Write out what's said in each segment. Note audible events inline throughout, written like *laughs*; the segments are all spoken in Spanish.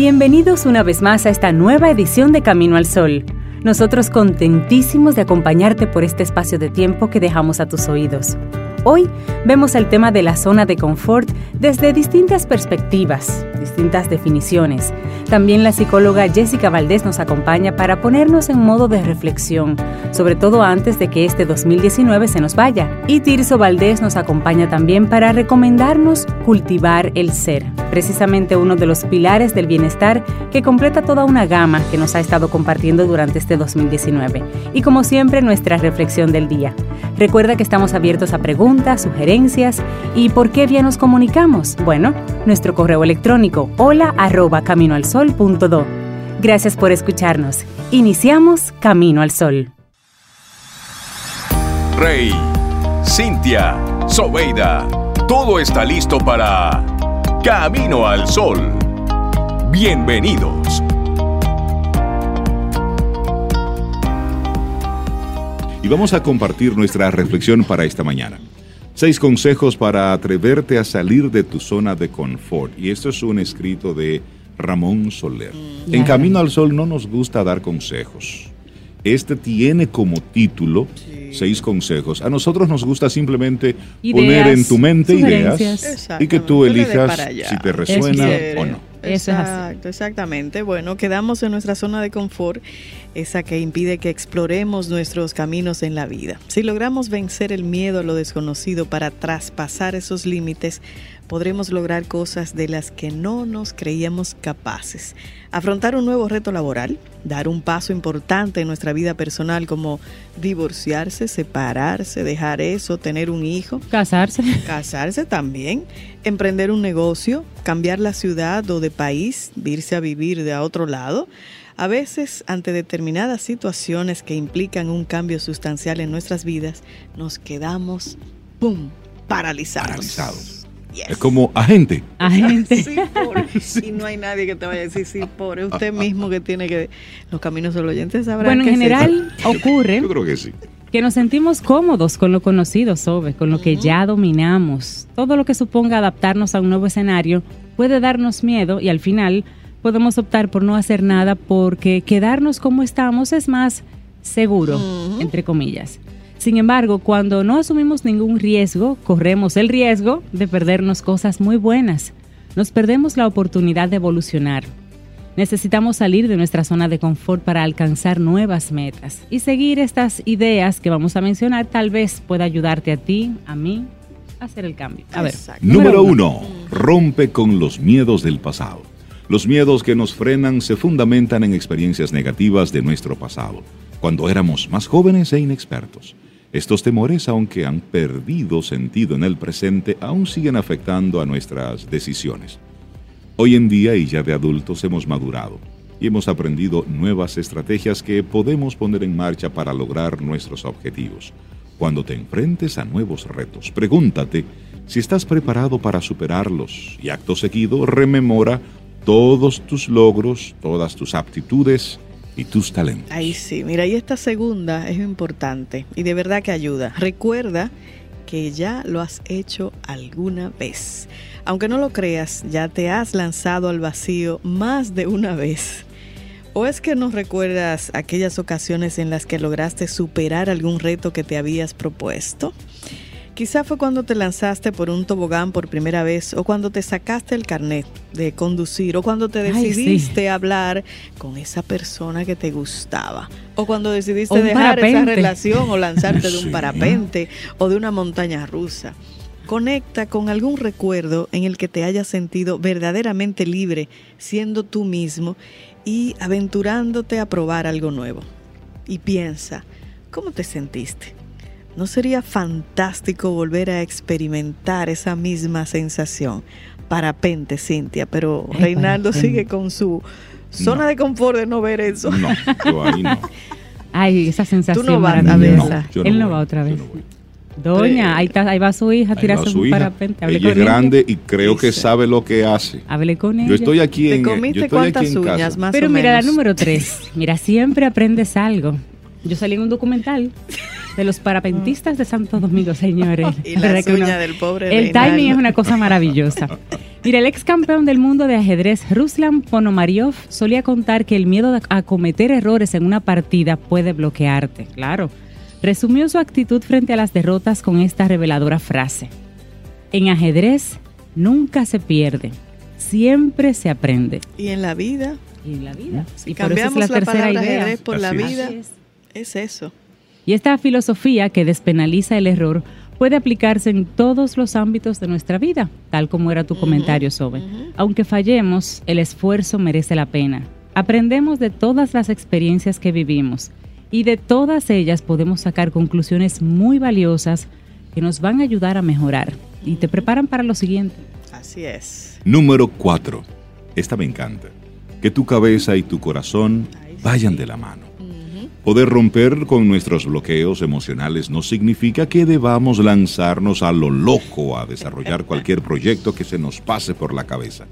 Bienvenidos una vez más a esta nueva edición de Camino al Sol. Nosotros contentísimos de acompañarte por este espacio de tiempo que dejamos a tus oídos. Hoy vemos el tema de la zona de confort desde distintas perspectivas, distintas definiciones. También la psicóloga Jessica Valdés nos acompaña para ponernos en modo de reflexión, sobre todo antes de que este 2019 se nos vaya. Y Tirso Valdés nos acompaña también para recomendarnos cultivar el ser, precisamente uno de los pilares del bienestar que completa toda una gama que nos ha estado compartiendo durante este 2019. Y como siempre, nuestra reflexión del día. Recuerda que estamos abiertos a preguntas, sugerencias y por qué vía nos comunicamos. Bueno, nuestro correo electrónico hola arroba caminoalsol.do. Gracias por escucharnos. Iniciamos Camino al Sol. Rey, Cintia, Sobeida, todo está listo para Camino al Sol. Bienvenidos. y vamos a compartir nuestra reflexión para esta mañana. Seis consejos para atreverte a salir de tu zona de confort. Y esto es un escrito de Ramón Soler. Mm. En Camino al Sol no nos gusta dar consejos. Este tiene como título seis consejos. A nosotros nos gusta simplemente poner en tu mente ideas y que tú elijas si te resuena o no. Exacto, exactamente. Bueno, quedamos en nuestra zona de confort, esa que impide que exploremos nuestros caminos en la vida. Si logramos vencer el miedo a lo desconocido para traspasar esos límites, podremos lograr cosas de las que no nos creíamos capaces. Afrontar un nuevo reto laboral, dar un paso importante en nuestra vida personal como divorciarse, separarse, dejar eso, tener un hijo. Casarse. *laughs* Casarse también. Emprender un negocio, cambiar la ciudad o de país, irse a vivir de a otro lado. A veces, ante determinadas situaciones que implican un cambio sustancial en nuestras vidas, nos quedamos, ¡pum!, paralizados. Paralizados. Es como agente. Agente. Sí, pobre. Y no hay nadie que te vaya a decir, sí, pobre. Usted mismo que tiene que. Los caminos del oyente sabrán Bueno, en general *laughs* ocurre Yo creo que sí. que nos sentimos cómodos con lo conocido, Sobe, con lo que ya dominamos. Todo lo que suponga adaptarnos a un nuevo escenario puede darnos miedo y al final podemos optar por no hacer nada porque quedarnos como estamos es más seguro, entre comillas. Sin embargo, cuando no asumimos ningún riesgo, corremos el riesgo de perdernos cosas muy buenas. Nos perdemos la oportunidad de evolucionar. Necesitamos salir de nuestra zona de confort para alcanzar nuevas metas. Y seguir estas ideas que vamos a mencionar tal vez pueda ayudarte a ti, a mí, a hacer el cambio. A ver. Número uno, rompe con los miedos del pasado. Los miedos que nos frenan se fundamentan en experiencias negativas de nuestro pasado, cuando éramos más jóvenes e inexpertos. Estos temores, aunque han perdido sentido en el presente, aún siguen afectando a nuestras decisiones. Hoy en día y ya de adultos hemos madurado y hemos aprendido nuevas estrategias que podemos poner en marcha para lograr nuestros objetivos. Cuando te enfrentes a nuevos retos, pregúntate si estás preparado para superarlos y acto seguido rememora todos tus logros, todas tus aptitudes y tus talentos. Ahí sí, mira, y esta segunda es importante y de verdad que ayuda. Recuerda que ya lo has hecho alguna vez. Aunque no lo creas, ya te has lanzado al vacío más de una vez. ¿O es que no recuerdas aquellas ocasiones en las que lograste superar algún reto que te habías propuesto? Quizá fue cuando te lanzaste por un tobogán por primera vez o cuando te sacaste el carnet de conducir o cuando te Ay, sí. decidiste hablar con esa persona que te gustaba o cuando decidiste O dejar esa relación o lanzarte de un *laughs* Sí. parapente o de una montaña rusa. Conecta con algún recuerdo en el que te hayas sentido verdaderamente libre siendo tú mismo y aventurándote a probar algo nuevo. Y piensa, ¿cómo te sentiste? ¿No sería fantástico volver a experimentar esa misma sensación? Parapente, Cintia, pero Ay, Reinaldo parapente. sigue con su zona No. de confort de no ver eso. No, yo ahí no. Ay, esa sensación Tú no vas a verla. Él no voy, va otra yo vez. no voy. Doña, ahí, está, ahí va su hija a tirarse su un hija. parapente. Ella con es grande y creo que sabe lo que hace. Hable con ella. Yo estoy aquí ¿Te en, yo comiste estoy aquí cuántas en uñas casa. más Pero o mira, la número tres. Mira, siempre aprendes algo. Yo salí en un documental *laughs* de los parapentistas de Santo Domingo, señores. *laughs* y la uña del pobre El timing es una cosa maravillosa. Mira, el ex campeón del mundo de ajedrez, Ruslan Ponomariov, solía contar que el miedo a cometer errores en una partida puede bloquearte. Claro. Resumió su actitud frente a las derrotas con esta reveladora frase. En ajedrez nunca se pierde, siempre se aprende. Y en la vida. Y en la vida. Si cambiamos la, tercera idea. por la vida, es eso. Y esta filosofía que despenaliza el error puede aplicarse en todos los ámbitos de nuestra vida, tal como era tu comentario, Sobe. Aunque fallemos, el esfuerzo merece la pena. Aprendemos de todas las experiencias que vivimos y de todas ellas podemos sacar conclusiones muy valiosas que nos van a ayudar a mejorar y te preparan para lo siguiente. Así es. Número 4. Esta me encanta. Que tu cabeza y tu corazón vayan de la mano. Poder romper con nuestros bloqueos emocionales no significa que debamos lanzarnos a lo loco a desarrollar cualquier proyecto que se nos pase por la cabeza.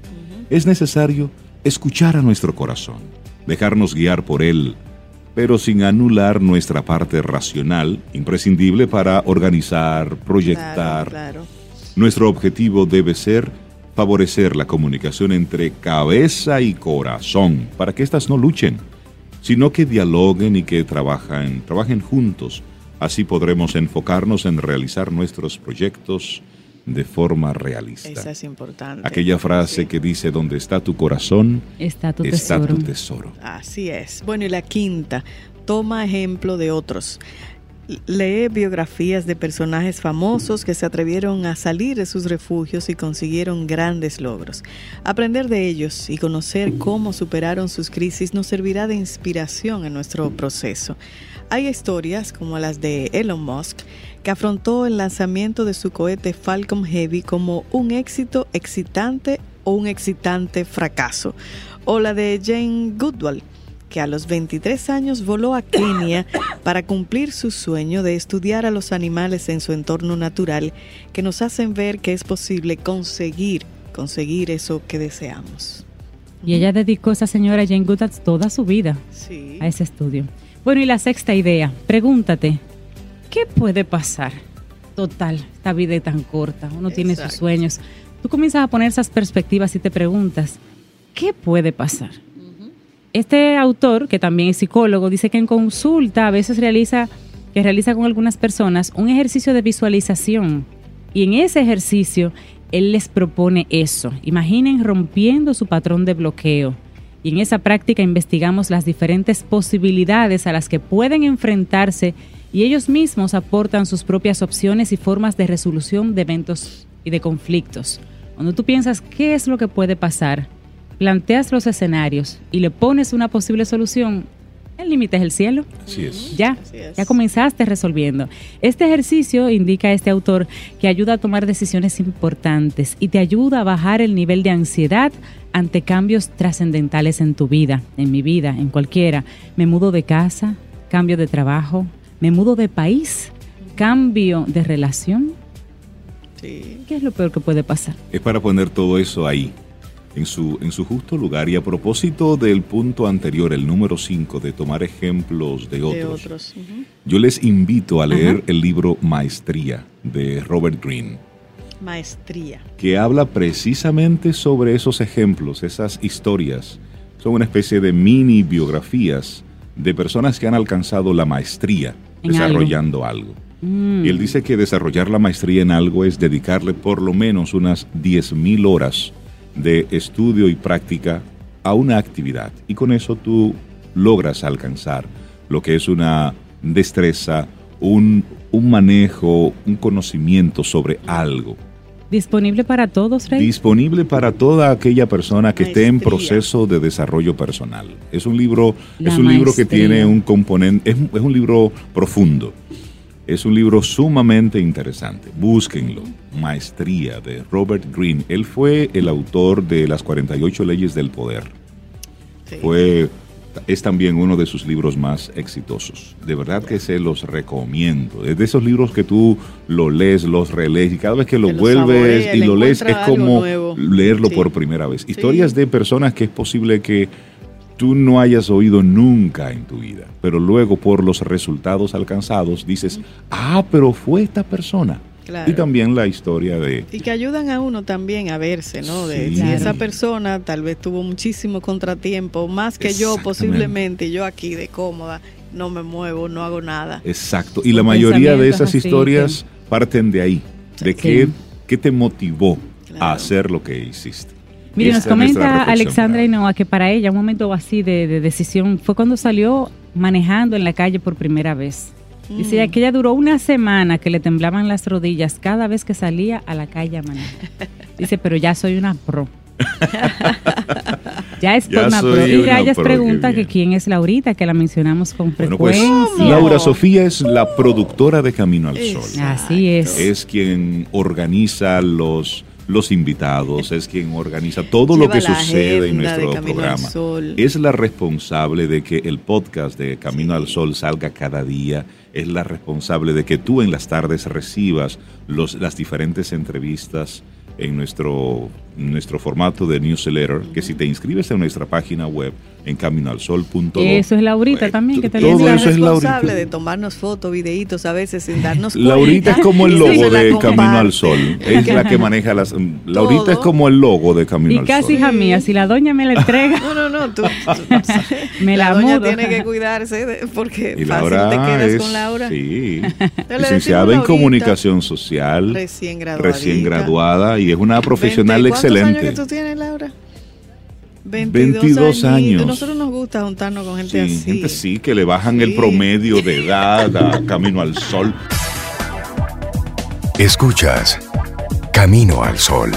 Es necesario escuchar a nuestro corazón, dejarnos guiar por él, pero sin anular nuestra parte racional, imprescindible para organizar, proyectar. Nuestro objetivo debe ser favorecer la comunicación entre cabeza y corazón, para que éstas no luchen sino que dialoguen y que trabajen, trabajen juntos. Así podremos enfocarnos en realizar nuestros proyectos de forma realista. Esa es importante. Aquella frase que dice, donde está tu corazón, está, tu, está tu tesoro. Así es. Bueno, y la quinta, toma ejemplo de otros. Lee biografías de personajes famosos que se atrevieron a salir de sus refugios y consiguieron grandes logros. Aprender de ellos y conocer cómo superaron sus crisis nos servirá de inspiración en nuestro proceso. Hay historias como las de Elon Musk, que afrontó el lanzamiento de su cohete Falcon Heavy como un éxito excitante o un excitante fracaso, o la de Jane Goodall, que a los 23 años voló a Kenia *coughs* para cumplir su sueño de estudiar a los animales en su entorno natural, que nos hacen ver que es posible conseguir, conseguir eso que deseamos. Y ella dedicó a esa señora Jane Goodall toda su vida a ese estudio. Bueno, y la sexta idea, pregúntate, ¿qué puede pasar? Total, esta vida es tan corta, uno tiene sus sueños. Tú comienzas a poner esas perspectivas y te preguntas, ¿qué puede pasar? Este autor, que también es psicólogo, dice que en consulta a veces realiza, que realiza con algunas personas un ejercicio de visualización. Y en ese ejercicio él les propone eso. Imaginen rompiendo su patrón de bloqueo. Y en esa práctica investigamos las diferentes posibilidades a las que pueden enfrentarse y ellos mismos aportan sus propias opciones y formas de resolución de eventos y de conflictos. Cuando tú piensas qué es lo que puede pasar, planteas los escenarios y le pones una posible solución, el límite es el cielo. Así es. Ya, ya comenzaste resolviendo. Este ejercicio, indica este autor, que ayuda a tomar decisiones importantes y te ayuda a bajar el nivel de ansiedad ante cambios trascendentales en tu vida, en mi vida, en cualquiera. Me mudo de casa, cambio de trabajo, me mudo de país, cambio de relación. Sí. ¿Qué es lo peor que puede pasar? Es para poner todo eso ahí en su, en su justo lugar. Y a propósito del punto anterior, el número 5, de tomar ejemplos de otros, yo les invito a leer el libro Maestría de Robert Greene. Maestría. Que habla precisamente sobre esos ejemplos, esas historias. Son una especie de mini biografías de personas que han alcanzado la maestría desarrollando algo. Mm. Y él dice que desarrollar la maestría en algo es dedicarle por lo menos unas 10.000 horas de estudio y práctica a una actividad. Y con eso tú logras alcanzar lo que es una destreza, un, manejo, un conocimiento sobre algo. ¿Disponible para todos, Rey? Disponible para toda aquella persona que esté en proceso de desarrollo personal. Es un libro, es un libro que tiene un componente, es, es un libro profundo. Es un libro sumamente interesante. Búsquenlo. Maestría de Robert Greene. Él fue el autor de Las 48 leyes del poder. Fue es también uno de sus libros más exitosos. De verdad que se los recomiendo. Es de esos libros que tú lo lees, los relees y cada vez que lo vuelves y lo lees es como leerlo por primera vez. Historias de personas que es posible que tú no hayas oído nunca en tu vida, pero luego por los resultados alcanzados dices, ah, pero fue esta persona. Y también la historia de... Y que ayudan a uno también a verse, ¿no? De si esa persona tal vez tuvo muchísimo contratiempo, más que yo posiblemente, yo aquí de cómoda, no me muevo, no hago nada. Exacto. Y la mayoría de esas historias parten de ahí, de qué, qué te motivó a hacer lo que hiciste. Mire, nos comenta Alexandra Inoa que para ella un momento así de, decisión fue cuando salió manejando en la calle por primera vez. Dice mm. que ella duró una semana que le temblaban las rodillas cada vez que salía a la calle a manejar. Dice, pero ya soy una pro. *laughs* ya es una pro. Y Rayas pregunta que quién es Laurita, que la mencionamos con pues, frecuencia. Laura Sofía es la productora de Camino al Sol. Así es. Es quien organiza los los invitados, es quien organiza todo lo que sucede en nuestro programa. Es la responsable de que el podcast de Camino al Sol salga cada día, es la responsable de que tú en las tardes recibas los, las diferentes entrevistas en nuestro, nuestro formato de newsletter, que si te inscribes en nuestra página web, en caminoalsol.do. Eso es Laurita también, que te Todo eso es responsable de tomarnos fotos, videitos a veces sin darnos cuenta. *laughs* Laurita es como el logo de Camino al Sol. Es la que maneja las... Laurita es como el logo de Camino al Sol. Y casi hija mía, si la doña me la entrega... no, no, no, tú, *laughs* me la, la doña tiene que cuidarse porque y fácil te quedas con Laura. Sí, *laughs* licenciada en Comunicación Social. Recién graduada. Recién graduada y es una profesional excelente. ¿Cuántos años que tú tienes, Laura? 22, años. A nosotros nos gusta juntarnos con gente sí, así. Gente sí, que le bajan el promedio de edad a Camino al Sol. Escuchas Camino al Sol.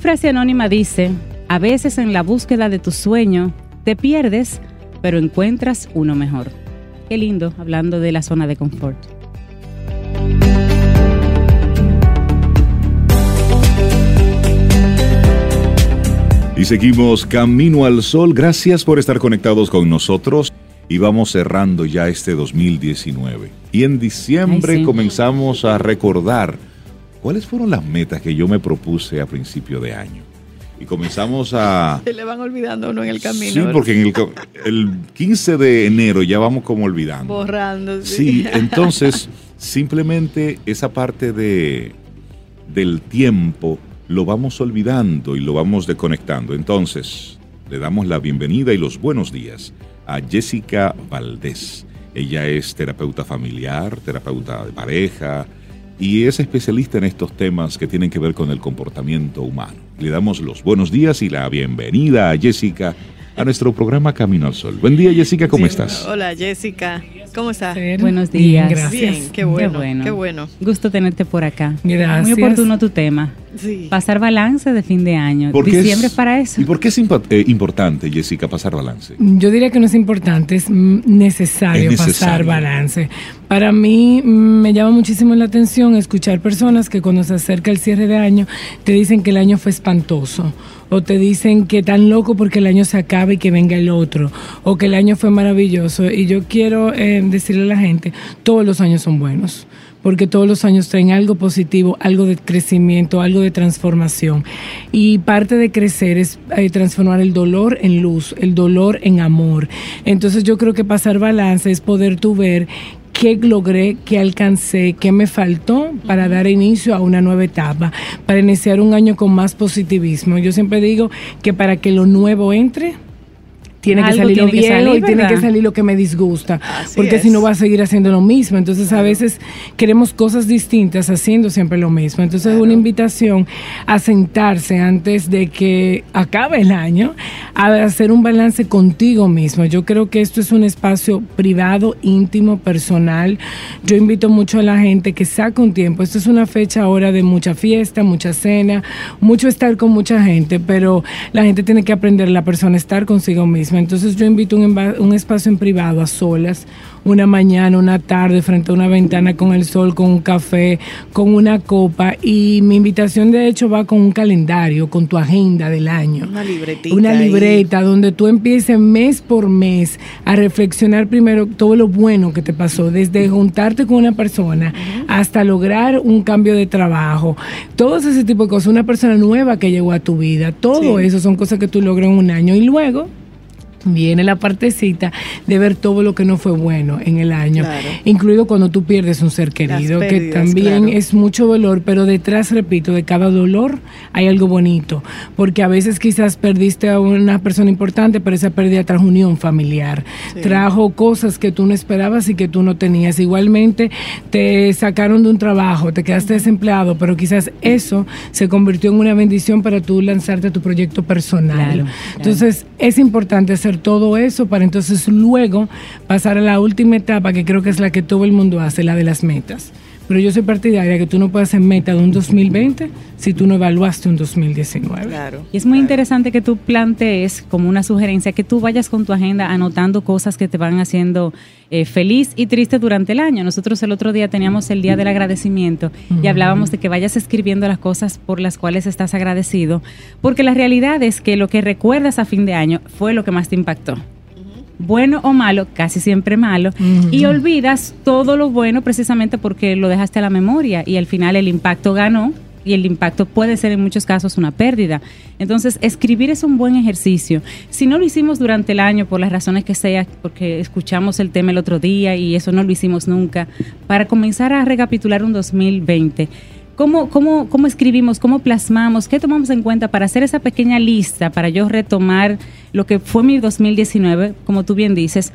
Frase anónima dice, a veces en la búsqueda de tu sueño te pierdes, pero encuentras uno mejor. Qué lindo, hablando de la zona de confort. Y seguimos Camino al Sol. Gracias por estar conectados con nosotros. Y vamos cerrando ya este 2019. Y en diciembre comenzamos a recordar ¿cuáles fueron las metas que yo me propuse a principio de año? Y comenzamos a... *laughs* Se le van olvidando uno en el camino. Sí, porque en el, 15 de enero ya vamos como olvidando. Borrando. Sí, *laughs* entonces simplemente esa parte de, del tiempo lo vamos olvidando y lo vamos desconectando. Entonces, le damos la bienvenida y los buenos días a Jessica Valdés. Ella es terapeuta familiar, terapeuta de pareja, y es especialista en estos temas que tienen que ver con el comportamiento humano. Le damos los buenos días y la bienvenida a Jessica a nuestro programa Camino al Sol. Buen día Jessica, ¿cómo estás? Hola Jessica, ¿cómo estás? Buenos días. gracias. qué bueno, qué bueno. Gusto tenerte por acá. Gracias. Muy oportuno tu tema. Pasar balance de fin de año. Diciembre es, para eso. ¿Y por qué es eh, importante, Jessica, pasar balance? Yo diría que no es importante, es necesario, pasar balance. Para mí me llama muchísimo la atención escuchar personas que cuando se acerca el cierre de año te dicen que el año fue espantoso o te dicen que tan loco porque el año se acaba y que venga el otro, o que el año fue maravilloso. Y yo quiero eh, decirle a la gente, todos los años son buenos porque todos los años traen algo positivo, algo de crecimiento, algo de transformación. Y parte de crecer es eh, transformar el dolor en luz, el dolor en amor. Entonces yo creo que pasar balance es poder tú ver qué logré, qué alcancé, qué me faltó para dar inicio a una nueva etapa, para iniciar un año con más positivismo. Yo siempre digo que para que lo nuevo entre, tiene que salir lo viejo y tiene que salir lo que me disgusta, porque si no va a seguir haciendo lo mismo. Entonces a veces queremos cosas distintas haciendo siempre lo mismo. Entonces es una invitación a sentarse antes de que acabe el año, a hacer un balance contigo mismo. Yo creo que esto es un espacio privado, íntimo, personal. Yo invito mucho a la gente que saque un tiempo. Esto es una fecha ahora de mucha fiesta, mucha cena, mucho estar con mucha gente, pero la gente tiene que aprender la persona a estar consigo mismo misma. Entonces yo invito un, un espacio en privado a solas una mañana, una tarde frente a una ventana con el sol, con un café, con una copa. Y mi invitación de hecho va con un calendario, con tu agenda del año. Una libretita. Una libreta donde tú empieces mes por mes a reflexionar primero todo lo bueno que te pasó, desde juntarte con una persona hasta lograr un cambio de trabajo. Todo ese tipo de cosas, una persona nueva que llegó a tu vida, todo eso son cosas que tú logras en un año. Y luego viene la partecita de ver todo lo que no fue bueno en el año, incluido cuando tú pierdes un ser querido, que también es mucho dolor, pero detrás, repito, de cada dolor hay algo bonito, porque a veces quizás perdiste a una persona importante, pero esa pérdida trajo unión familiar, trajo cosas que tú no esperabas y que tú no tenías. Igualmente te sacaron de un trabajo, te quedaste desempleado, pero quizás eso se convirtió en una bendición para tú lanzarte a tu proyecto personal. Entonces es importante hacer todo eso para entonces luego pasar a la última etapa que creo que es la que todo el mundo hace, la de las metas. Pero yo soy partidaria que tú no puedes hacer meta de un 2020 si tú no evaluaste un 2019. Claro. Y es muy interesante que tú plantees como una sugerencia que tú vayas con tu agenda anotando cosas que te van haciendo eh, feliz y triste durante el año. Nosotros el otro día teníamos el Día del Agradecimiento y hablábamos de que vayas escribiendo las cosas por las cuales estás agradecido, porque la realidad es que lo que recuerdas a fin de año fue lo que más te impactó. Bueno o malo, casi siempre malo, y olvidas todo lo bueno precisamente porque lo dejaste a la memoria y al final el impacto ganó y el impacto puede ser en muchos casos una pérdida. Entonces, escribir es un buen ejercicio. Si no lo hicimos durante el año, por las razones que sea, porque escuchamos el tema el otro día y eso no lo hicimos nunca, para comenzar a recapitular un 2020 ¿Cómo, cómo, ¿Cómo escribimos? ¿Cómo plasmamos? ¿Qué tomamos en cuenta para hacer esa pequeña lista, para yo retomar lo que fue mi 2019, como tú bien dices,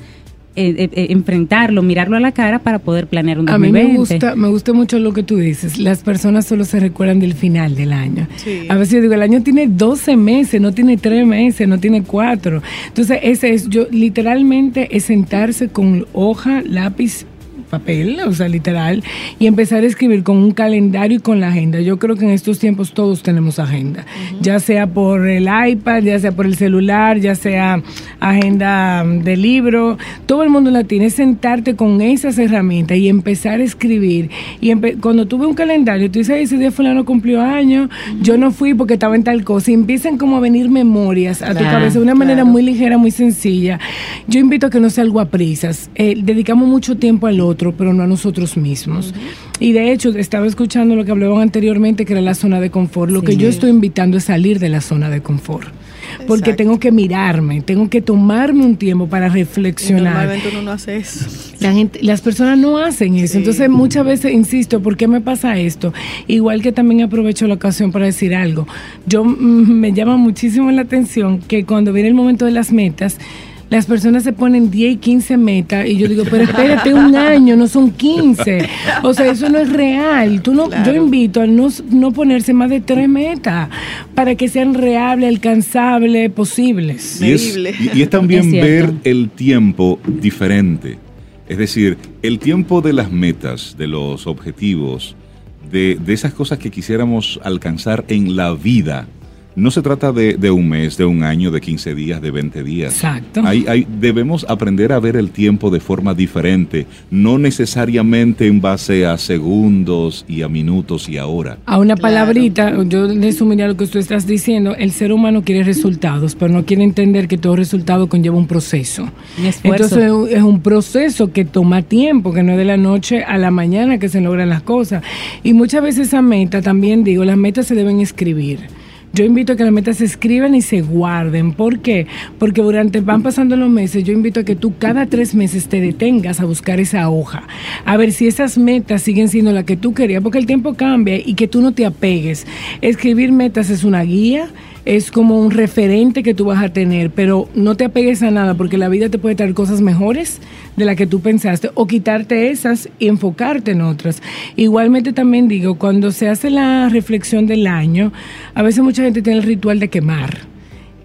eh, eh, eh, enfrentarlo, mirarlo a la cara para poder planear un 2020. A mí me gusta, me gusta mucho lo que tú dices. Las personas solo se recuerdan del final del año. A veces yo digo, el año tiene 12 meses, no tiene 3 meses, no tiene 4. Entonces, ese es, yo literalmente es sentarse con hoja, lápiz papel, o sea, literal, y empezar a escribir con un calendario y con la agenda. Yo creo que en estos tiempos todos tenemos agenda, ya sea por el iPad, ya sea por el celular, ya sea agenda de libro, todo el mundo la tiene. sentarte con esas herramientas y empezar a escribir. Y cuando tuve un calendario, tú dices, ese día fulano cumplió años, yo no fui porque estaba en tal cosa, y empiezan como a venir memorias a tu cabeza de una manera muy ligera, muy sencilla. Yo invito a que no sea algo a prisas. Eh, dedicamos mucho tiempo al otro pero no a nosotros mismos. Y de hecho, estaba escuchando lo que hablaban anteriormente, que era la zona de confort. Lo que yo estoy invitando es salir de la zona de confort. Porque tengo que mirarme, tengo que tomarme un tiempo para reflexionar. normalmente uno no hace eso. La gente, las personas no hacen eso. Entonces, muchas veces insisto, ¿por qué me pasa esto? Igual que también aprovecho la ocasión para decir algo. Yo mm, me llama muchísimo la atención que cuando viene el momento de las metas, las personas se ponen 10 y 15 metas y yo digo, pero espérate un año, no son 15. O sea, eso no es real. Tú no, Yo invito a no, no ponerse más de tres metas para que sean reales, alcanzables, posibles. Y es, y, es también ver el tiempo diferente. Es decir, el tiempo de las metas, de los objetivos, de, de esas cosas que quisiéramos alcanzar en la vida no se trata de, un mes, de un año, de 15 días, de 20 días. Exacto. Hay, debemos aprender a ver el tiempo de forma diferente, no necesariamente en base a segundos y a minutos y a horas. A una palabrita, yo resumiría lo que tú estás diciendo, el ser humano quiere resultados, pero no quiere entender que todo resultado conlleva un proceso. Entonces es un proceso que toma tiempo, que no es de la noche a la mañana que se logran las cosas. Y muchas veces esa meta, también digo, las metas se deben escribir. Yo invito a que las metas se escriban y se guarden. ¿Por qué? Porque durante van pasando los meses, yo invito a que tú cada tres meses te detengas a buscar esa hoja, a ver si esas metas siguen siendo las que tú querías, porque el tiempo cambia y que tú no te apegues. Escribir metas es una guía es como un referente que tú vas a tener, pero no te apegues a nada porque la vida te puede traer cosas mejores de las que tú pensaste o quitarte esas y enfocarte en otras. Igualmente también digo, cuando se hace la reflexión del año, a veces mucha gente tiene el ritual de quemar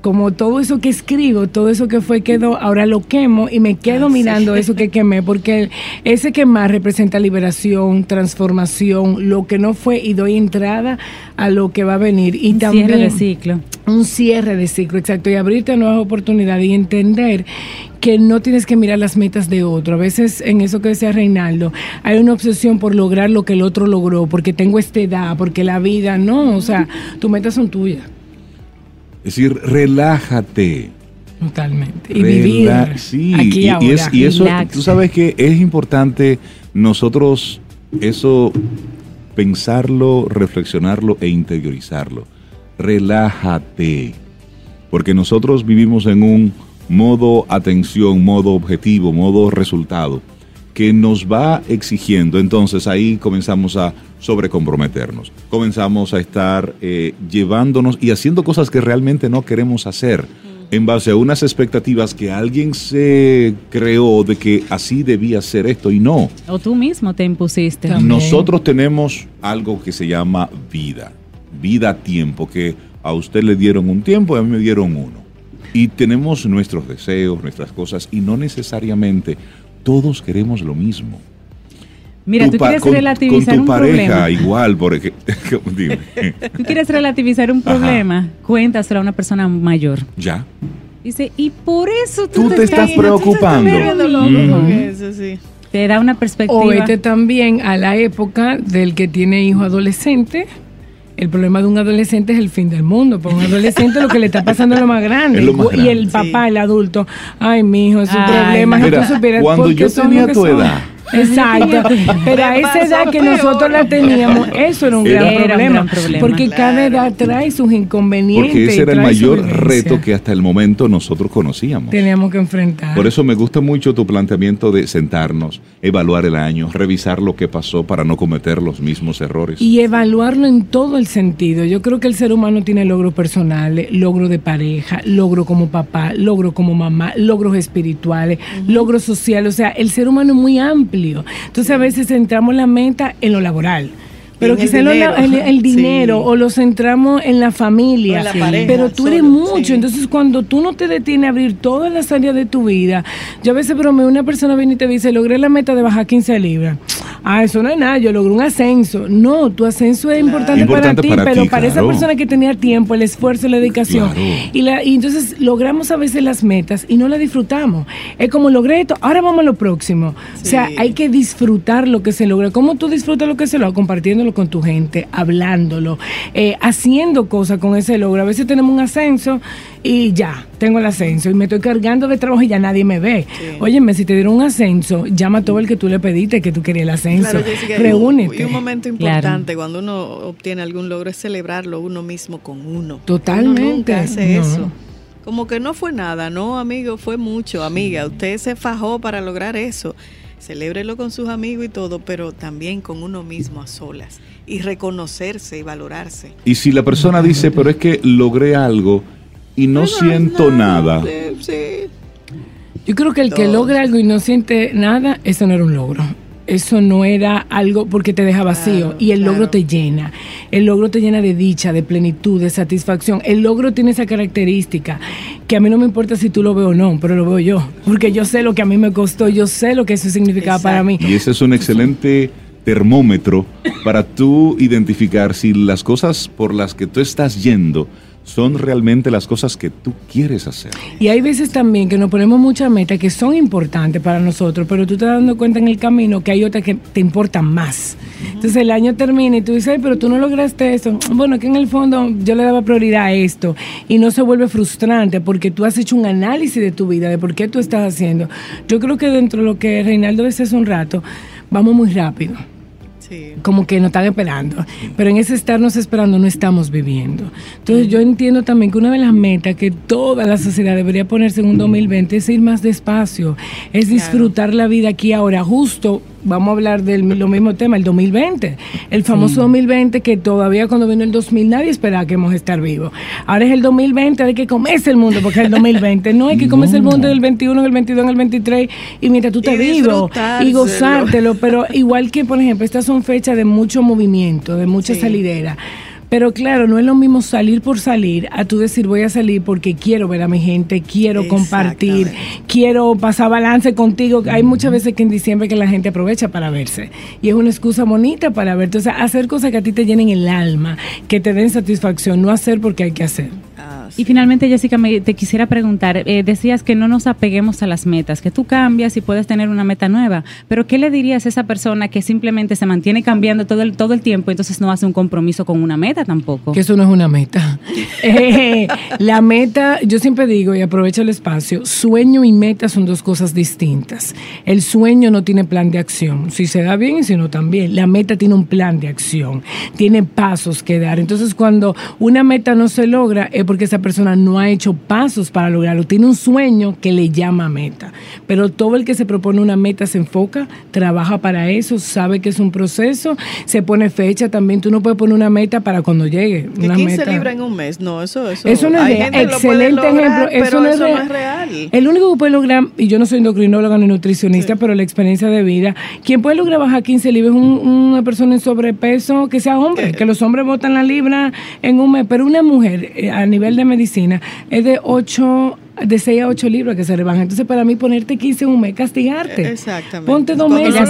como todo eso que escribo, todo eso que fue quedó, ahora lo quemo y me quedo ah, mirando eso que quemé, porque ese quemar representa liberación, transformación, lo que no fue y doy entrada a lo que va a venir. Y un también, cierre de ciclo. Un cierre de ciclo, exacto, y abrirte a nuevas oportunidades y entender que no tienes que mirar las metas de otro. A veces en eso que decía Reinaldo, hay una obsesión por lograr lo que el otro logró, porque tengo esta edad, porque la vida, no, o sea, tus metas son tuyas. Es decir, relájate. Totalmente. Y vivir. Sí, y, y, eso, tú sabes que es importante nosotros eso pensarlo, reflexionarlo e interiorizarlo. Relájate. Porque nosotros vivimos en un modo atención, modo objetivo, modo resultado, que nos va exigiendo. Entonces ahí comenzamos a sobrecomprometernos, comenzamos a estar eh, llevándonos y haciendo cosas que realmente no queremos hacer en base a unas expectativas que alguien se creó de que así debía ser esto y no. O tú mismo te impusiste. Nosotros tenemos algo que se llama vida, vida tiempo, que a usted le dieron un tiempo y a mí me dieron uno. Y tenemos nuestros deseos, nuestras cosas, y no necesariamente todos queremos lo mismo. Mira, tú quieres relativizar con tu pareja igual, porque *laughs* dime. Tú quieres relativizar un problema, cuéntaselo a una persona mayor. Ya. Dice, y por eso tú, te, estás, preocupando. Te da una perspectiva. O vete también a la época del que tiene hijo adolescente el problema de un adolescente es el fin del mundo. Para un adolescente lo que le está pasando es lo más grande. Y el papá, el adulto, ay, mi hijo, es un problema. cuando yo tenía tu edad, Exacto. *laughs* Pero a esa edad que nosotros la teníamos, *laughs* eso era un, gran, problema, Porque cada edad trae sus inconvenientes. Porque ese era el mayor reto que hasta el momento nosotros conocíamos. Teníamos que enfrentar. Por eso me gusta mucho tu planteamiento de sentarnos, evaluar el año, revisar lo que pasó para no cometer los mismos errores. Y evaluarlo en todo el sentido. Yo creo que el ser humano tiene logros personales, logro de pareja, logro como papá, logro como mamá, logros espirituales, logros sociales. O sea, el ser humano es muy amplio entonces a veces centramos la meta en lo laboral. Pero quizá el dinero, el, dinero o lo centramos en la familia. pero tú eres mucho. Entonces, cuando tú no te detienes a abrir todas las áreas de tu vida, yo a veces bromeo, una persona viene y te dice, logré la meta de bajar 15 libras ah, eso no es nada, yo logré un ascenso. No, tu ascenso es importante, para ti, pero para esa persona que tenía tiempo, el esfuerzo, la dedicación. Y, la, y entonces logramos a veces las metas y no las disfrutamos. Es como logré esto, ahora vamos a lo próximo. O sea, hay que disfrutar lo que se logra. ¿Cómo tú disfrutas lo que se logra? Compartiéndolo con tu gente, hablándolo, eh, haciendo cosas con ese logro. A veces tenemos un ascenso y ya, tengo el ascenso y me estoy cargando de trabajo y ya nadie me ve. Óyeme, si te dieron un ascenso, llama a todo el que tú le pediste que tú querías el ascenso. Reúnete. Y un momento importante cuando uno obtiene algún logro es celebrarlo uno mismo con uno. Totalmente. Uno nunca hace eso. Como que no fue nada, no, amigo, fue mucho, amiga. Usted se fajó para lograr eso. Celébrelo con sus amigos y todo, pero también con uno mismo a solas. Y reconocerse y valorarse. Y si la persona dice, pero es que logré algo, y no siento nada. Yo creo que el que logra algo y no siente nada, eso no era un logro. Eso no era algo porque te deja vacío y el logro te llena. El logro te llena de dicha, de plenitud, de satisfacción. El logro tiene esa característica que a mí no me importa si tú lo ves o no, pero lo veo yo. Porque yo sé lo que a mí me costó, yo sé lo que eso significaba para mí. Y ese es un excelente termómetro para tú identificar si las cosas por las que tú estás yendo son realmente las cosas que tú quieres hacer. Y hay veces también que nos ponemos muchas metas que son importantes para nosotros, pero tú te das dando cuenta en el camino que hay otras que te importan más. Entonces el año termina y tú dices, pero tú no lograste eso. Bueno, que en el fondo yo le daba prioridad a esto y no se vuelve frustrante porque tú has hecho un análisis de tu vida, de por qué tú estás haciendo. Yo creo que dentro de lo que Reinaldo decía hace un rato, vamos muy rápido. Como que nos están esperando. Pero en ese estarnos esperando no estamos viviendo. Entonces yo entiendo también que una de las metas que toda la sociedad debería ponerse en un 2020 es ir más despacio, es disfrutar la vida aquí ahora, justo vamos a hablar del lo mismo tema, el 2020. El famoso 2020 que todavía cuando vino el 2000 nadie esperaba que íbamos a estar vivos. Ahora es el 2020, hay que comerse el mundo porque es el 2020. No hay que *laughs* comerse el mundo del 21, el 22, el 23 y mientras tú te vivo y gozártelo. Pero igual que, por ejemplo, estas son fechas de mucho movimiento, de mucha salidera Pero claro, no es lo mismo salir por salir a tú decir voy a salir porque quiero ver a mi gente, quiero compartir, quiero pasar balance contigo. Hay muchas veces que en diciembre que la gente aprovecha para verse y es una excusa bonita para verte. O sea, hacer cosas que a ti te llenen el alma, que te den satisfacción, no hacer porque hay que hacer. Y finalmente, Jessica, me, te quisiera preguntar, eh, decías que no nos apeguemos a las metas, que tú cambias y puedes tener una meta nueva, pero ¿qué le dirías a esa persona que simplemente se mantiene cambiando todo el, todo el tiempo, entonces no hace un compromiso con una meta tampoco? Que eso no es una meta. *laughs* Eh, la meta, yo siempre digo, y aprovecho el espacio, sueño y meta son dos cosas distintas. El sueño no tiene plan de acción, si se da bien y si no también. La meta tiene un plan de acción, tiene pasos que dar. Entonces, cuando una meta no se logra, es porque esa persona no ha hecho pasos para lograrlo, tiene un sueño que le llama meta. Pero todo el que se propone una meta se enfoca, trabaja para eso, sabe que es un proceso, se pone fecha también. Tú no puedes poner una meta para cuando llegue. Una 15 libras en un mes, no, eso, eso, eso no es real. Excelente ejemplo. Eso, no, es real. El único que puede lograr, y yo no soy endocrinóloga ni nutricionista, pero la experiencia de vida, quien puede lograr bajar 15 libras es una persona en sobrepeso que sea hombre, que los hombres botan la libra en un mes, pero una mujer eh, a nivel de medicina es de 8 de 6 a 8 libras que se rebajan. Entonces, para mí, ponerte 15 en un mes, castigarte. Exactamente. Ponte dos meses.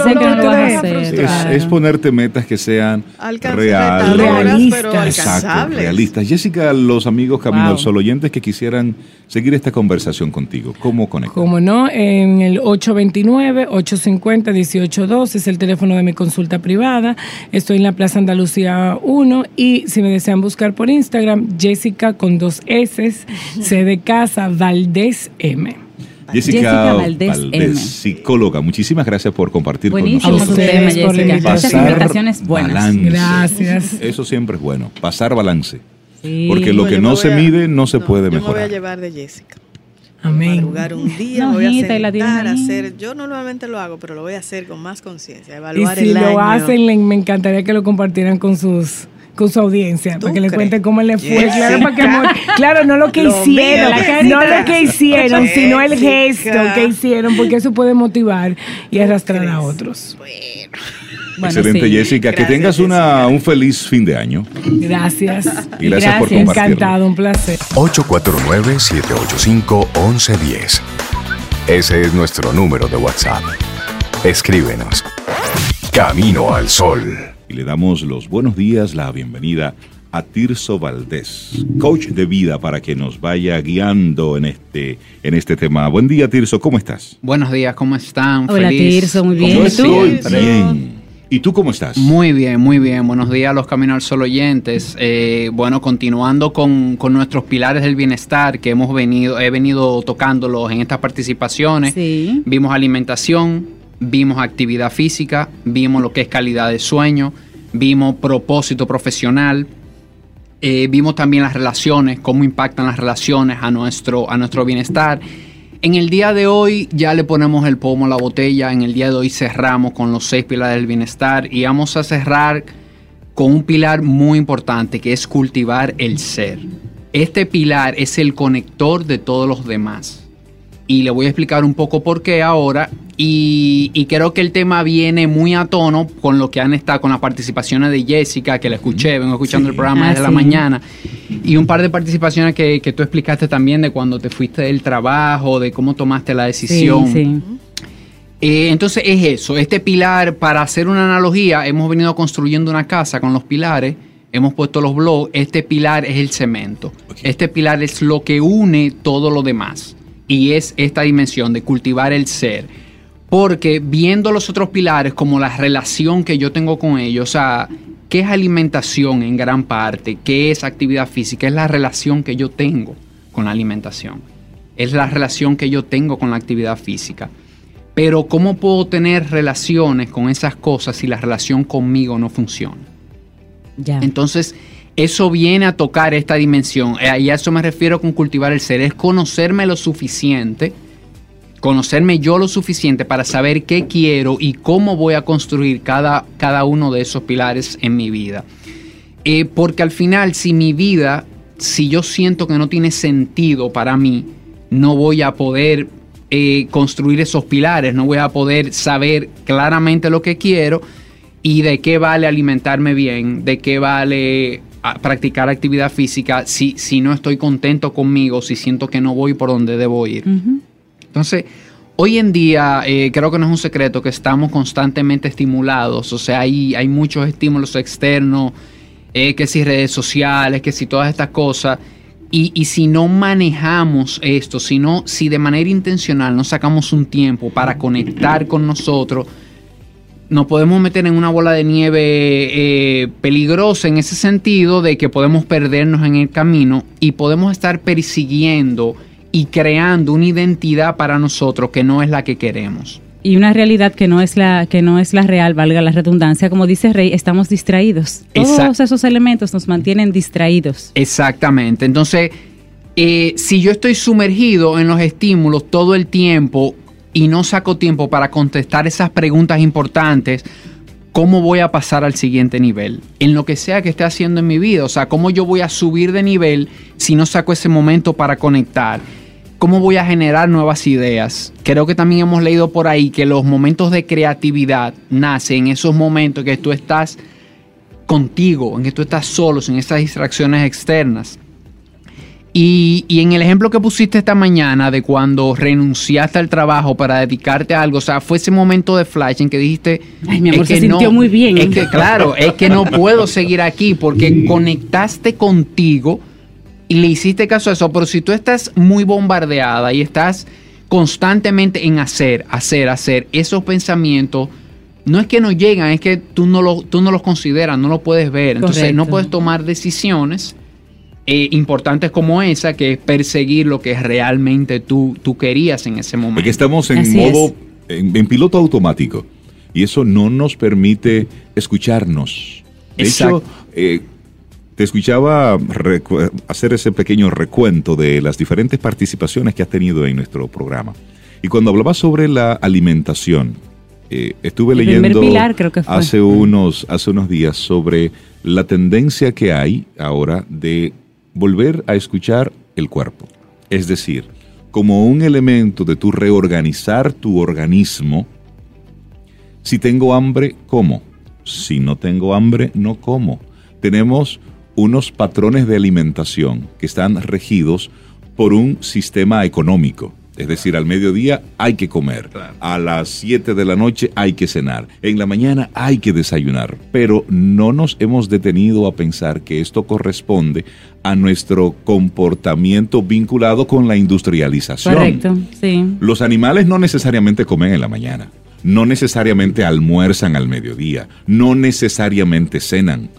Es, ponerte metas que sean reales, realistas. realistas. Jessica, los amigos Camino al Sol oyentes que quisieran seguir esta conversación contigo, ¿cómo conectan? Como no, en el 829-850-1812 es el teléfono de mi consulta privada. Estoy en la Plaza Andalucía 1 y si me desean buscar por Instagram, Jessica con dos S, C de casa, Valdés M. Jessica, Valdés, psicóloga. Muchísimas gracias por compartir con nosotros. Buenísimo Jessica. Muchas invitaciones buenas. Balance. Gracias. Eso siempre es bueno. Pasar balance. Porque lo que no se mide no se puede mejorar. Yo me voy a llevar de Jessica. Amén. Madrugar un día, me voy a sentar a hacer. Yo normalmente lo hago, pero lo voy a hacer con más conciencia, evaluar y si lo hacen, me encantaría que lo compartieran con sus con su audiencia, para que le cuenten cómo le fue. Claro, para que, *laughs* claro, no lo que hicieron, no lo que hicieron, sino el gesto que hicieron, porque eso puede motivar y arrastrar a otros. Excelente, Jessica. que tengas una, un feliz fin de año. Gracias. Y gracias, por compartir. Encantado, un placer. 849-785-1110. Ese es nuestro número de WhatsApp. Escríbenos. Camino al Sol y le damos los buenos días, la bienvenida a Tirso Valdés, coach de vida, para que nos vaya guiando en este, en este tema. Buen día, Tirso, ¿cómo estás? Buenos días, ¿cómo están? Hola, Tirso, muy bien. ¿Y tú? Bien. ¿Y tú cómo estás? Muy bien, muy bien. Buenos días a los Caminos al Sol oyentes. Eh, bueno, continuando con, con, nuestros pilares del bienestar que hemos venido, he venido tocándolos en estas participaciones. Sí. Vimos alimentación, vimos actividad física, vimos lo que es calidad de sueño, vimos propósito profesional, eh, vimos también las relaciones, cómo impactan las relaciones a nuestro, a nuestro bienestar. En el día de hoy ya le ponemos el pomo a la botella, en el día de hoy cerramos con los seis pilares del bienestar y vamos a cerrar con un pilar muy importante que es cultivar el ser. Este pilar es el conector de todos los demás y le voy a explicar un poco por qué ahora. Y, creo que el tema viene muy a tono con lo que han estado con las participaciones de Jessica, que la escuché, vengo escuchando el programa desde la ah, mañana, y un par de participaciones que, tú explicaste también de cuando te fuiste del trabajo, de cómo tomaste la decisión. Eh, entonces es eso, este pilar, para hacer una analogía, hemos venido construyendo una casa con los pilares, hemos puesto los blogs, este pilar es el cemento, este pilar es lo que une todo lo demás y es esta dimensión de cultivar el ser. Porque viendo los otros pilares como la relación que yo tengo con ellos, o sea, ¿qué es alimentación en gran parte? ¿Qué es actividad física? Es la relación que yo tengo con la alimentación. Es la relación que yo tengo con la actividad física. Pero ¿cómo puedo tener relaciones con esas cosas si la relación conmigo no funciona? Ya. Entonces, eso viene a tocar esta dimensión. Eh, y a eso me refiero con cultivar el ser. Es conocerme lo suficiente, conocerme yo lo suficiente para saber qué quiero y cómo voy a construir cada, cada uno de esos pilares en mi vida. Eh, porque al final, si mi vida, si yo siento que no tiene sentido para mí, no voy a poder eh, construir esos pilares, no voy a poder saber claramente lo que quiero y de qué vale alimentarme bien, de qué vale practicar actividad física si, si no estoy contento conmigo, si siento que no voy por donde debo ir. Entonces, hoy en día eh, creo que no es un secreto que estamos constantemente estimulados, o sea, hay, hay muchos estímulos externos, eh, que si redes sociales, que si todas estas cosas. Y, y, si no manejamos esto, si, no, si de manera intencional no sacamos un tiempo para conectar con nosotros, nos podemos meter en una bola de nieve eh, peligrosa en ese sentido de que podemos perdernos en el camino y podemos estar persiguiendo y creando una identidad para nosotros que no es la que queremos. Y una realidad que no es la que no es la real, valga la redundancia, como dice Rey, estamos distraídos. Todos esos elementos nos mantienen distraídos. Exactamente. Entonces, eh, si yo estoy sumergido en los estímulos todo el tiempo, y no saco tiempo para contestar esas preguntas importantes, ¿cómo voy a pasar al siguiente nivel? En lo que sea que esté haciendo en mi vida. O sea, ¿cómo yo voy a subir de nivel si no saco ese momento para conectar? ¿Cómo voy a generar nuevas ideas? Creo que también hemos leído por ahí que los momentos de creatividad nacen en esos momentos que tú estás contigo, en que tú estás solo, sin esas distracciones externas. Y, en el ejemplo que pusiste esta mañana de cuando renunciaste al trabajo para dedicarte a algo, o sea, fue ese momento de flash en que dijiste, Ay, mi amor, se sintió muy bien. Es que claro, es que no puedo seguir aquí porque *laughs* conectaste contigo y le hiciste caso a eso, pero si tú estás muy bombardeada y estás constantemente en hacer, hacer, hacer, esos pensamientos no es que no llegan, es que tú no, lo, tú no los consideras, no los puedes ver. Entonces no puedes tomar decisiones eh, importantes como esa, que es perseguir lo que realmente tú, tú querías en ese momento. Porque estamos en modo, en, piloto automático, y eso no nos permite escucharnos. De hecho, eh, te escuchaba hacer ese pequeño recuento de las diferentes participaciones que has tenido en nuestro programa. Y cuando hablabas sobre la alimentación, eh, estuve leyendo Hace, unos, hace unos días sobre la tendencia que hay ahora de volver a escuchar el cuerpo. Es decir, como un elemento de tu reorganizar tu organismo, si tengo hambre, como. Si no tengo hambre, no como. Tenemos unos patrones de alimentación que están regidos por un sistema económico. Es decir, al mediodía hay que comer, a las 7 de la noche hay que cenar, en la mañana hay que desayunar, pero no nos hemos detenido a pensar que esto corresponde a nuestro comportamiento vinculado con la industrialización. Correcto, sí. Los animales no necesariamente comen en la mañana, no necesariamente almuerzan al mediodía, no necesariamente cenan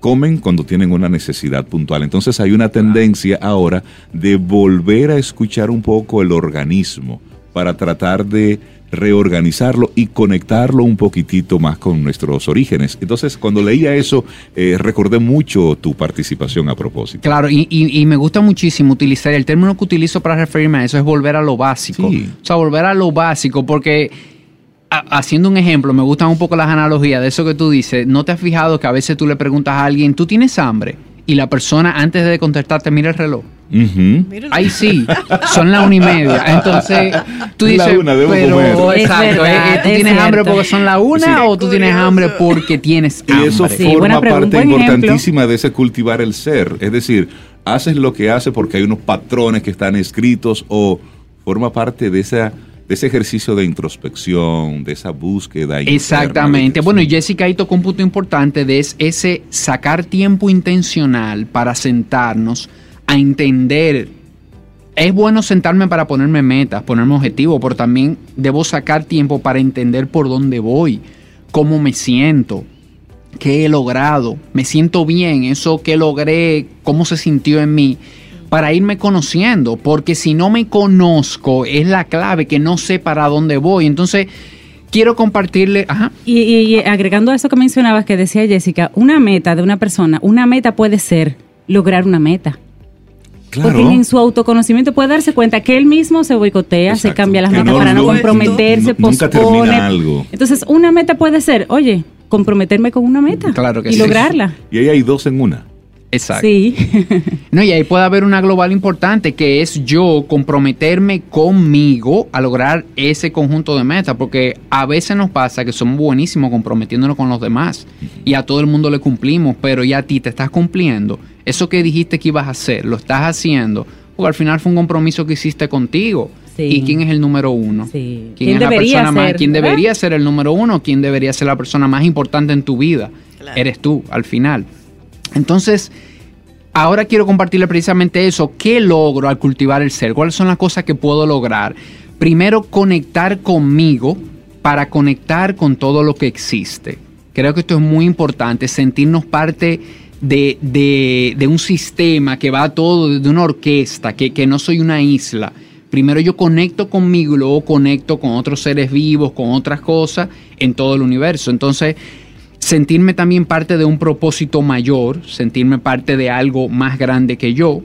comen cuando tienen una necesidad puntual. Entonces hay una tendencia ahora de volver a escuchar un poco el organismo para tratar de reorganizarlo y conectarlo un poquitito más con nuestros orígenes. Entonces, cuando leía eso, eh, recordé mucho tu participación a propósito. Claro, y, me gusta muchísimo utilizar el término que utilizo para referirme a eso, es volver a lo básico. O sea, volver a lo básico, porque haciendo un ejemplo, me gustan un poco las analogías de eso que tú dices. ¿No te has fijado que a veces tú le preguntas a alguien, ¿tú tienes hambre? Y la persona antes de contestarte mira el reloj. Ahí sí, son las una y media. Entonces, tú *laughs* dices, pero exacto, eh, eh, ¿tú tienes hambre porque son la una o tú tienes hambre porque tienes hambre? Y eso forma parte importantísima de ese cultivar el ser. Es decir, haces lo que haces porque hay unos patrones que están escritos o forma parte de esa de ese ejercicio de introspección, de esa búsqueda. Exactamente. Bueno, y Jessica ahí tocó un punto importante de ese sacar tiempo intencional para sentarnos a entender. Es bueno sentarme para ponerme metas, ponerme objetivos, pero también debo sacar tiempo para entender por dónde voy, cómo me siento, qué he logrado, me siento bien, eso que logré, cómo se sintió en mí para irme conociendo, porque si no me conozco es la clave, que no sé para dónde voy. Entonces, quiero compartirle... Ajá. Y, agregando a eso que mencionabas, que decía Jessica, una meta de una persona, una meta puede ser lograr una meta. Claro. Porque en su autoconocimiento puede darse cuenta que él mismo se boicotea, se cambia las metas para no comprometerse, nunca termina algo. Entonces, una meta puede ser, oye, comprometerme con una meta claro que y lograrla. Y ahí hay dos en una Exacto. Sí. *laughs* no, y ahí puede haber una global importante que es yo comprometerme conmigo a lograr ese conjunto de metas, porque a veces nos pasa que somos buenísimos comprometiéndonos con los demás y a todo el mundo le cumplimos, pero ya a ti te estás cumpliendo. Eso que dijiste que ibas a hacer, lo estás haciendo, porque al final fue un compromiso que hiciste contigo. ¿Y quién es el número uno? ¿Quién, es la persona más? ¿Quién debería ser el número uno? ¿Quién debería ser la persona más importante en tu vida? Eres tú, al final. Entonces, ahora quiero compartirle precisamente eso. ¿Qué logro al cultivar el ser? ¿Cuáles son las cosas que puedo lograr? Primero, conectar conmigo para conectar con todo lo que existe. Creo que esto es muy importante, sentirnos parte de, un sistema que va todo, de una orquesta, que, que no soy una isla. Primero yo conecto conmigo y luego conecto con otros seres vivos, con otras cosas en todo el universo. Entonces, sentirme también parte de un propósito mayor, sentirme parte de algo más grande que yo,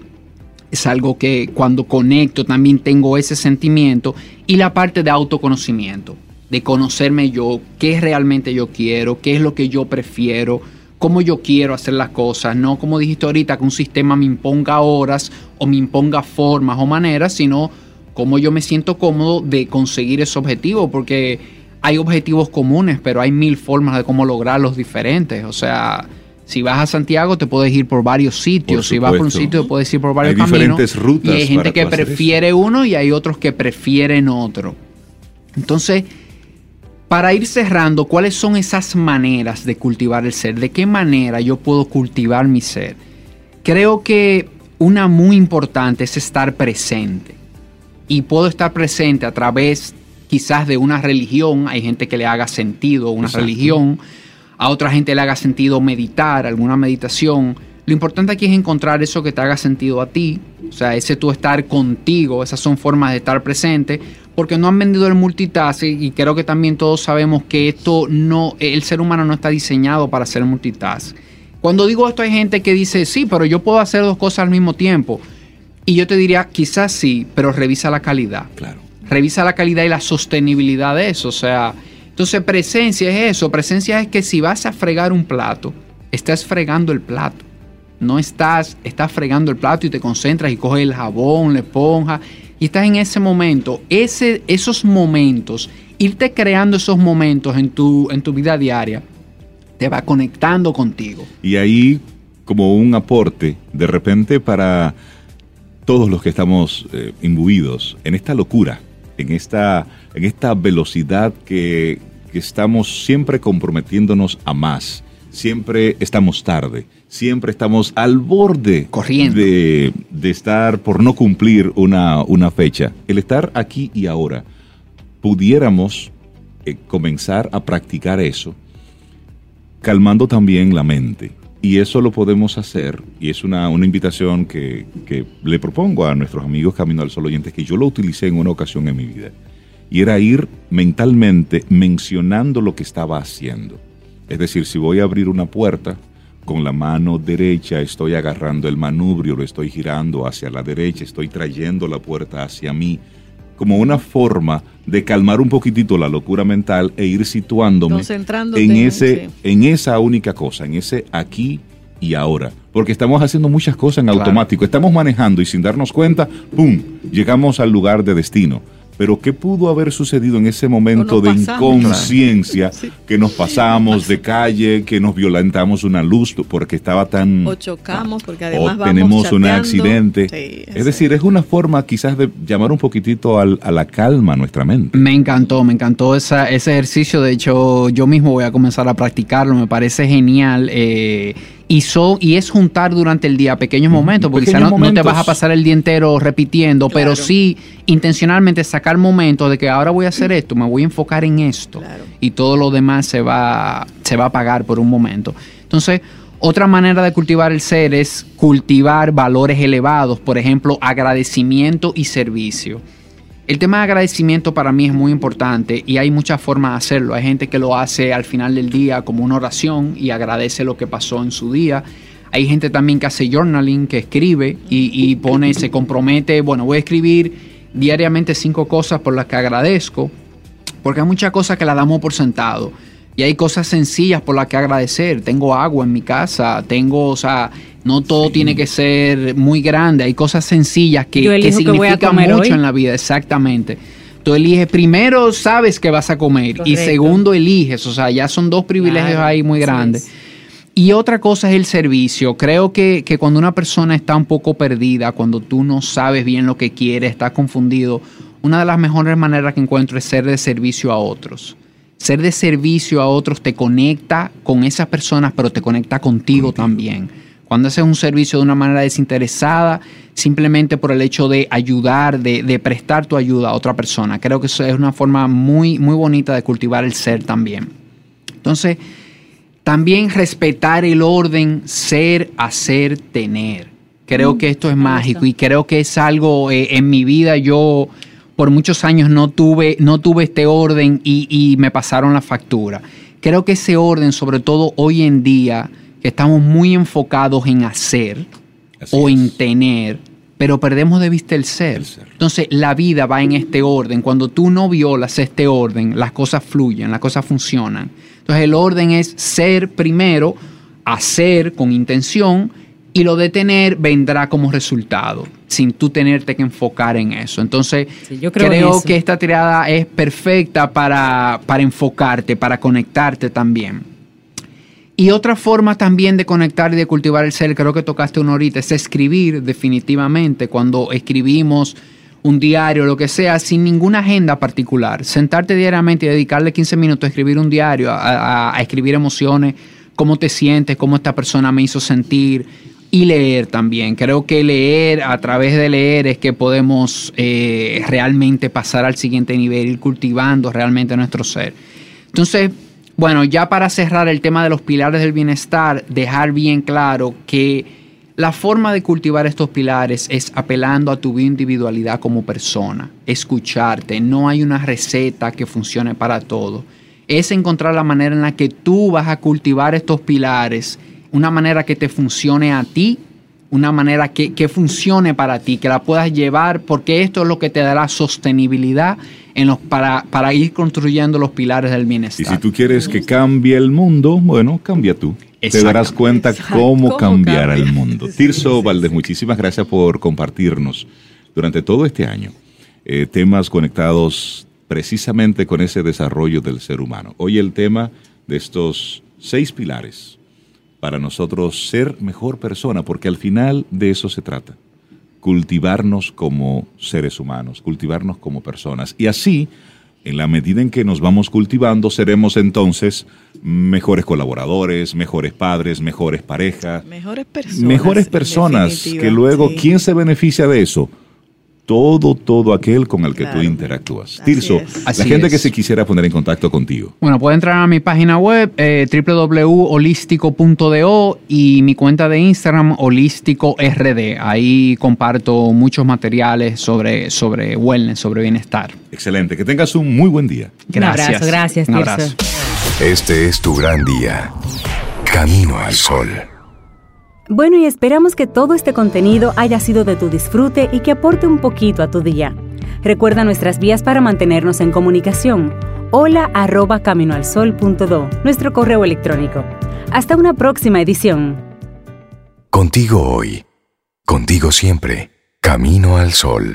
es algo que cuando conecto también tengo ese sentimiento y la parte de autoconocimiento, de conocerme yo, qué realmente yo quiero, qué es lo que yo prefiero, cómo yo quiero hacer las cosas, no como dijiste ahorita que un sistema me imponga horas o me imponga formas o maneras, sino cómo yo me siento cómodo de conseguir ese objetivo, porque hay objetivos comunes, pero hay mil formas de cómo lograrlos diferentes. O sea, si vas a Santiago te puedes ir por varios sitios, si vas por un sitio te puedes ir por varios hay diferentes rutas. Y hay gente que prefiere uno y hay otros que prefieren otro. Entonces, para ir cerrando, ¿cuáles son esas maneras de cultivar el ser? ¿De qué manera yo puedo cultivar mi ser? Creo que una muy importante es estar presente. Y puedo estar presente a través quizás de una religión, hay gente que le haga sentido una religión, a otra gente le haga sentido meditar, alguna meditación. Lo importante aquí es encontrar eso que te haga sentido a ti, o sea, ese tú estar contigo, esas son formas de estar presente, porque no han vendido el multitasking y creo que también todos sabemos que esto no, el ser humano no está diseñado para hacer multitask. Cuando digo esto hay gente que dice, sí, pero yo puedo hacer dos cosas al mismo tiempo. Y yo te diría, quizás sí, pero revisa la calidad. Claro revisa la calidad y la sostenibilidad de eso. O sea, entonces presencia es eso. Presencia es que si vas a fregar un plato, estás fregando el plato. No estás, estás fregando el plato y te concentras y coges el jabón, la esponja y estás en ese momento. Ese, esos momentos, irte creando esos momentos en tu, en tu vida diaria, te va conectando contigo. Y ahí, como un aporte, de repente para todos los que estamos eh, imbuidos en esta locura en esta, en esta velocidad que, estamos siempre comprometiéndonos a más. Siempre estamos tarde, siempre estamos al borde Corriendo. De, estar por no cumplir una, una, fecha. El estar aquí y ahora, pudiéramos eh, comenzar a practicar eso, calmando también la mente y eso lo podemos hacer, y es una, invitación que, le propongo a nuestros amigos Camino al Sol oyentes, que yo lo utilicé en una ocasión en mi vida. Y era ir mentalmente mencionando lo que estaba haciendo. Es decir, si voy a abrir una puerta, con la mano derecha estoy agarrando el manubrio, lo estoy girando hacia la derecha, estoy trayendo la puerta hacia mí, como una forma de calmar un poquitito la locura mental e ir situándome en, ese, en esa única cosa, en ese aquí y ahora. Porque estamos haciendo muchas cosas en automático, estamos manejando y sin darnos cuenta, ¡pum!, llegamos al lugar de destino. Pero ¿qué pudo haber sucedido en ese momento de inconsciencia que nos pasamos de calle, que nos violentamos una luz porque estaba tan... O chocamos porque además o tenemos un accidente. es decir, es una forma quizás de llamar un poquitito a la calma a nuestra mente. Me encantó, me encantó ese ejercicio. De hecho, yo mismo voy a comenzar a practicarlo. Me parece genial. Eh, y, y es juntar durante el día pequeños momentos, porque quizás no, te vas a pasar el día entero repitiendo, pero sí intencionalmente sacar momentos de que ahora voy a hacer esto, me voy a enfocar en esto y todo lo demás se va, se va a apagar por un momento. Entonces, otra manera de cultivar el ser es cultivar valores elevados, por ejemplo, agradecimiento y servicio. El tema de agradecimiento para mí es muy importante y hay muchas formas de hacerlo. Hay gente que lo hace al final del día como una oración y agradece lo que pasó en su día. Hay gente también que hace journaling, que escribe y, pone, se compromete, bueno, voy a escribir diariamente cinco cosas por las que agradezco, porque hay muchas cosas que las damos por sentado. Y hay cosas sencillas por las que agradecer. Tengo agua en mi casa, tengo, o sea, no todo tiene que ser muy grande. Hay cosas sencillas que, que significan mucho en la vida, exactamente. Tú eliges, primero sabes que vas a comer y segundo eliges, o sea, ya son dos privilegios ahí muy grandes. Y otra cosa es el servicio. Creo que, que, cuando una persona está un poco perdida, cuando tú no sabes bien lo que quiere, estás confundido, una de las mejores maneras que encuentro es ser de servicio a otros. Ser de servicio a otros te conecta con esas personas, pero te conecta contigo, también. Cuando haces un servicio de una manera desinteresada, simplemente por el hecho de ayudar, de, prestar tu ayuda a otra persona. Creo que eso es una forma muy, muy bonita de cultivar el ser también. Entonces, también respetar el orden, ser, hacer, tener. Creo mm, que esto es mágico y creo que es algo eh, en mi vida yo por muchos años no tuve, no tuve este orden y, me pasaron la factura. Creo que ese orden, sobre todo hoy en día, que estamos muy enfocados en hacer o en tener, pero perdemos de vista el ser. Entonces, la vida va en este orden. Cuando tú no violas este orden, las cosas fluyen, las cosas funcionan. Entonces, el orden es ser primero, hacer con intención y lo de tener vendrá como resultado, sin tú tenerte que enfocar en eso. Entonces, yo creo, que esta tirada es perfecta para, para enfocarte, para conectarte también. Y otra forma también de conectar y de cultivar el ser, creo que tocaste una horita, es escribir definitivamente. Cuando escribimos un diario, lo que sea, sin ninguna agenda particular. Sentarte diariamente y dedicarle 15 minutos a escribir un diario, a escribir emociones, cómo te sientes, cómo esta persona me hizo sentir, y leer también. Creo que leer, a través de leer es que podemos eh, realmente pasar al siguiente nivel, ir cultivando realmente nuestro ser. Entonces, bueno, ya para cerrar el tema de los pilares del bienestar, dejar bien claro que la forma de cultivar estos pilares es apelando a tu individualidad como persona, escucharte, no hay una receta que funcione para todo. Es encontrar la manera en la que tú vas a cultivar estos pilares una manera que te funcione a ti, una manera que, funcione para ti, que la puedas llevar, porque esto es lo que te dará sostenibilidad en los, para, para ir construyendo los pilares del bienestar. Y si tú quieres que cambie el mundo, bueno, cambia tú. Te darás cuenta cómo, cambiar el mundo. *laughs* Tirso Valdés, muchísimas gracias por compartirnos durante todo este año eh, temas conectados precisamente con ese desarrollo del ser humano. Hoy el tema de estos seis pilares para nosotros ser mejor persona, porque al final de eso se trata. Cultivarnos como seres humanos, cultivarnos como personas. Y así, en la medida en que nos vamos cultivando, seremos entonces mejores colaboradores, mejores padres, mejores parejas. Mejores personas. Mejores personas que luego, ¿quién se beneficia de eso? Todo, todo aquel con el que tú interactúas. Tirso, la gente que se quisiera poner en contacto contigo. Bueno, puede entrar a mi página web eh, www.holístico.do y mi cuenta de Instagram holístico.rd. Ahí comparto muchos materiales sobre, sobre wellness, sobre bienestar. Excelente, que tengas un muy buen día. Gracias. gracias, abrazo. Este es tu gran día. Camino al sol. Bueno, y esperamos que todo este contenido haya sido de tu disfrute y que aporte un poquito a tu día. Recuerda nuestras vías para mantenernos en comunicación. Hola arroba caminoalsol.do, nuestro correo electrónico. Hasta una próxima edición. Contigo hoy. Contigo siempre. Camino al sol.